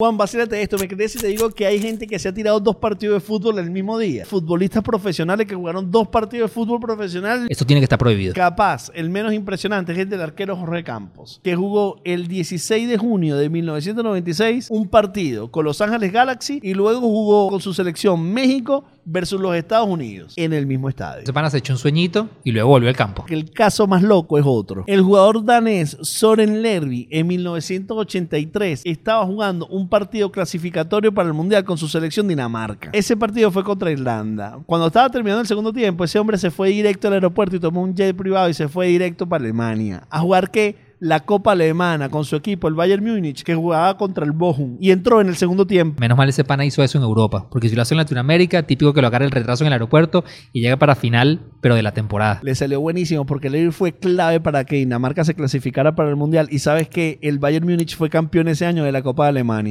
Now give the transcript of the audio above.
Juan, vacílate esto. Me crees si te digo que hay gente que se ha tirado dos partidos de fútbol el mismo día. Futbolistas profesionales que jugaron dos partidos de fútbol profesional. Esto tiene que estar prohibido. Capaz, el menos impresionante es el del arquero Jorge Campos, que jugó el 16 de junio de 1996 un partido con Los Ángeles Galaxy y luego jugó con su selección México versus los Estados Unidos en el mismo estadio. Ese pana se echó un sueñito y luego volvió al campo. El caso más loco es otro. El jugador danés Soren Lerby en 1983 estaba jugando un partido clasificatorio para el Mundial con su selección Dinamarca. Ese partido fue contra Irlanda. Cuando estaba terminando el segundo tiempo, ese hombre se fue directo al aeropuerto y tomó un jet privado y se fue directo para Alemania. ¿A jugar qué? La Copa Alemana con su equipo, el Bayern Múnich, que jugaba contra el Bochum y entró en el segundo tiempo. Menos mal ese pana hizo eso en Europa, porque si lo hace en Latinoamérica, típico que lo agarre el retraso en el aeropuerto y llega para final, pero de la temporada. Le salió buenísimo porque Leir fue clave para que Dinamarca se clasificara para el Mundial y sabes que el Bayern Múnich fue campeón ese año de la Copa de Alemania.